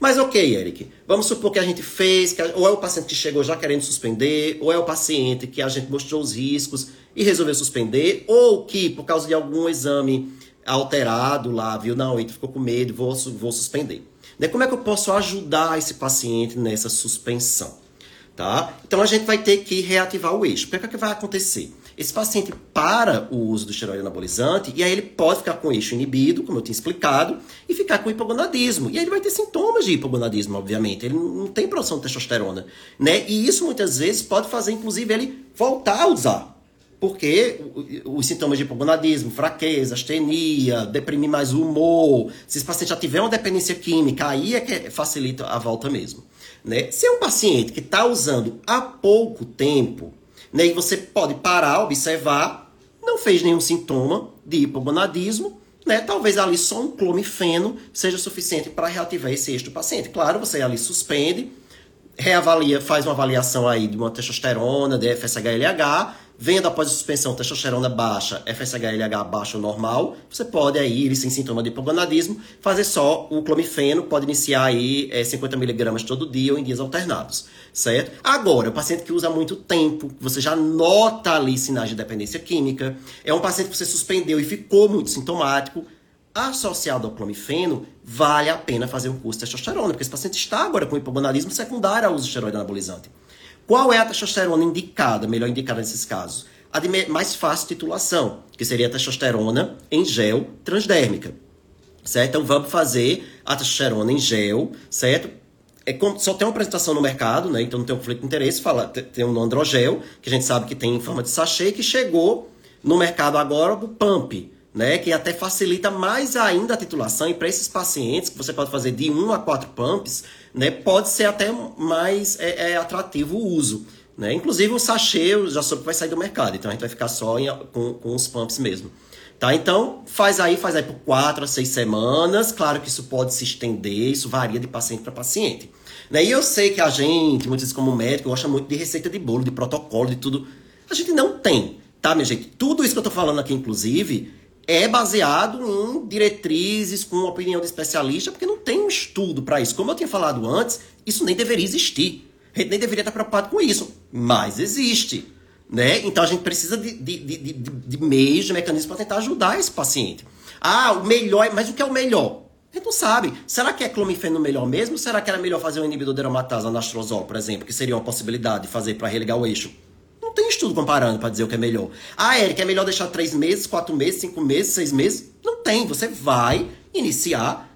Mas ok, Eric, vamos supor que a gente fez, que, ou é o paciente que chegou já querendo suspender, ou é o paciente que a gente mostrou os riscos e resolveu suspender, ou que por causa de algum exame alterado lá, viu, não, ele ficou com medo, vou, vou suspender. Né? Como é que eu posso ajudar esse paciente nessa suspensão? Tá? Então a gente vai ter que reativar o eixo. O que é que vai acontecer? Esse paciente para o uso do esteroide anabolizante e aí ele pode ficar com eixo inibido, como eu tinha explicado, e ficar com hipogonadismo. E aí ele vai ter sintomas de hipogonadismo, obviamente. Ele não tem produção de testosterona, né? E isso muitas vezes pode fazer, inclusive, ele voltar a usar. Porque os sintomas de hipogonadismo, fraqueza, astenia, deprimir mais o humor, se esse paciente já tiver uma dependência química, aí é que facilita a volta mesmo. Né? Se é um paciente que está usando há pouco tempo, né? E você pode parar, observar, não fez nenhum sintoma de hipogonadismo, né? Talvez ali só um clomifeno seja suficiente para reativar esse eixo do paciente. Claro, você ali suspende, reavalia, faz uma avaliação aí de uma testosterona, de FSH-LH, Vendo após a suspensão testosterona baixa, FSH-LH baixo ou normal, você pode aí, sem sintoma de hipogonadismo, fazer só o clomifeno, pode iniciar aí é, 50mg todo dia ou em dias alternados, certo? Agora, o paciente que usa há muito tempo, você já nota ali sinais de dependência química, é um paciente que você suspendeu e ficou muito sintomático, associado ao clomifeno, vale a pena fazer um curso de testosterona, porque esse paciente está agora com hipogonadismo secundário ao uso de esteroide anabolizante. Qual é a testosterona indicada, melhor indicada nesses casos? A de mais fácil titulação, que seria a testosterona em gel transdérmica. Certo? Então vamos fazer a testosterona em gel, certo? É como, só tem uma apresentação no mercado, né? Então não tem um conflito de interesse. Fala, tem um androgel, que a gente sabe que tem em forma de sachê, que chegou no mercado agora o pump, né? Que até facilita mais ainda a titulação. E para esses pacientes, que você pode fazer de 1 a 4 pumps, né, pode ser até mais é, é atrativo o uso. Né? Inclusive o sachê eu já soube que vai sair do mercado, então a gente vai ficar só em, com, com os pumps mesmo. Tá? Então, faz aí, faz aí por 4 a 6 semanas. Claro que isso pode se estender, isso varia de paciente para paciente. Né? E eu sei que a gente, muitas vezes como médico, gosta muito de receita de bolo, de protocolo, de tudo. A gente não tem, tá, minha gente? Tudo isso que eu tô falando aqui, inclusive, é baseado em diretrizes com opinião de especialista, porque não tem um estudo para isso. Como eu tinha falado antes, isso nem deveria existir. A gente nem deveria estar preocupado com isso, mas existe. Né? Então a gente precisa de, de, de, de meios, de mecanismos para tentar ajudar esse paciente. Ah, o melhor, mas o que é o melhor? A gente não sabe. Será que é clomifeno melhor mesmo? Será que era melhor fazer um inibidor de aromatase, anastrozol, por exemplo, que seria uma possibilidade de fazer para religar o eixo? Tem estudo comparando para dizer o que é melhor. Ah, Eric, é melhor deixar três meses, quatro meses, cinco meses, seis meses? Não tem. Você vai iniciar.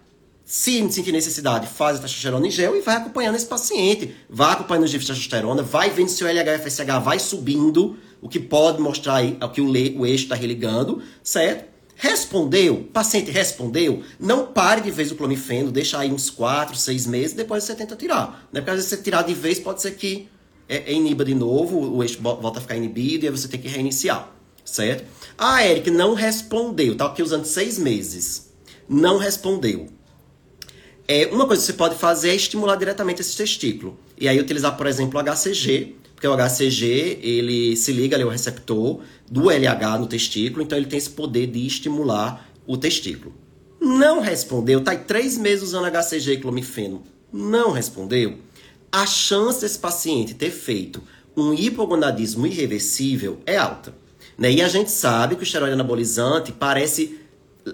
Se sentir necessidade, faz a testosterona em gel e vai acompanhando esse paciente. Vai acompanhando os níveis de testosterona, vai vendo se o LH-FSH vai subindo, o que pode mostrar aí que o, o eixo está religando, certo? Respondeu, paciente respondeu, não pare de vez o clomifeno, deixa aí uns 4, 6 meses, depois você tenta tirar. Né? Porque às vezes você tirar de vez pode ser que é, é iniba de novo, o eixo volta a ficar inibido e aí você tem que reiniciar, certo? Ah, Eric, não respondeu, tá aqui usando seis meses. Não respondeu. É, uma coisa que você pode fazer é estimular diretamente esse testículo. E aí utilizar, por exemplo, o HCG, porque o HCG, ele se liga ali ao receptor do LH no testículo, então ele tem esse poder de estimular o testículo. Não respondeu, tá aí três meses usando HCG e clomifeno. Não respondeu a chance desse paciente ter feito um hipogonadismo irreversível é alta. Né? E a gente sabe que o esteroide anabolizante parece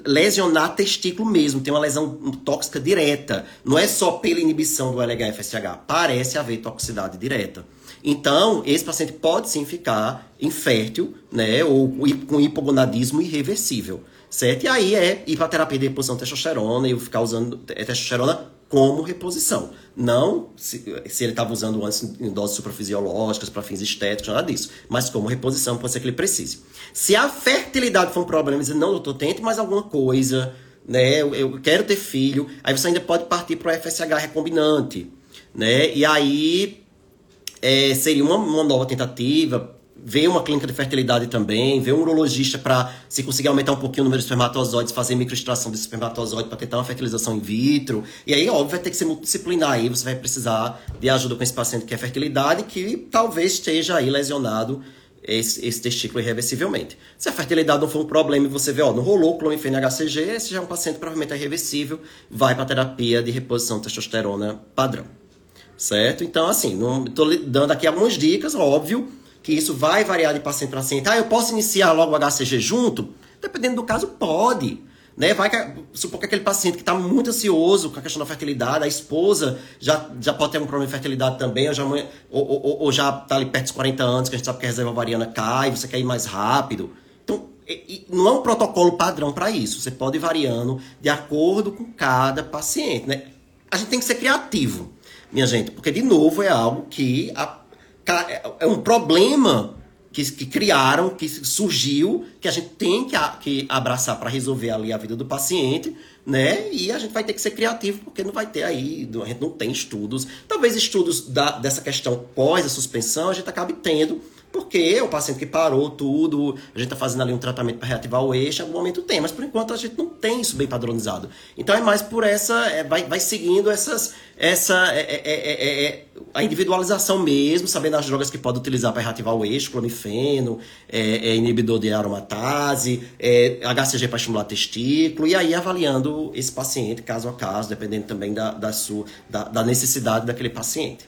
lesionar testículo mesmo, tem uma lesão tóxica direta. Não é só pela inibição do LH-FSH, parece haver toxicidade direta. Então, esse paciente pode sim ficar infértil, né, ou com hipogonadismo irreversível, certo? E aí é ir para terapia de reposição de testosterona e ficar usando testosterona como reposição. Não se, se ele estava usando antes em doses suprafisiológicas para fins estéticos, nada disso. Mas como reposição, pode ser que ele precise. Se a fertilidade for um problema, dizer, não, doutor, tente mais alguma coisa, né? Eu, eu quero ter filho. Aí você ainda pode partir para o FSH recombinante, né? E aí é, seria uma, uma nova tentativa ver uma clínica de fertilidade também, ver um urologista para, se conseguir aumentar um pouquinho o número de espermatozoides, fazer microextração desse espermatozoide para tentar uma fertilização in vitro. E aí, óbvio, vai ter que ser multidisciplinar aí, você vai precisar de ajuda com esse paciente que é fertilidade, que talvez esteja aí lesionado esse, esse testículo irreversivelmente. Se a fertilidade não for um problema e você vê, ó, não rolou clomifene HCG, esse já é um paciente provavelmente irreversível, vai para terapia de reposição de testosterona padrão. Certo? Então, assim, estou dando aqui algumas dicas, óbvio, que isso vai variar de paciente para paciente. Ah, eu posso iniciar logo o HCG junto? Dependendo do caso, pode. Né? Vai que, supor que aquele paciente que está muito ansioso com a questão da fertilidade, a esposa já, já pode ter um problema de fertilidade também, ou já, ou, já está ali perto dos 40 anos, que a gente sabe que a reserva ovariana cai, você quer ir mais rápido. Então, não é um protocolo padrão para isso. Você pode ir variando de acordo com cada paciente. Né? A gente tem que ser criativo, minha gente, porque, de novo, é algo que a, é um problema que, que criaram, que surgiu, que a gente tem que, que abraçar para resolver ali a vida do paciente, né? E a gente vai ter que ser criativo, porque não vai ter aí, a gente não tem estudos. Talvez estudos da, dessa questão pós a suspensão a gente acabe tendo, porque o paciente que parou tudo, a gente está fazendo ali um tratamento para reativar o eixo, em algum momento tem, mas por enquanto a gente não tem isso bem padronizado. Então é mais por essa, é, vai, vai seguindo essas, essa é é, é, é, é, a individualização mesmo, sabendo as drogas que pode utilizar para reativar o eixo, clomifeno, é, inibidor de aromatase, HCG para estimular testículo, e aí avaliando esse paciente caso a caso, dependendo também da, da, sua, da, da necessidade daquele paciente.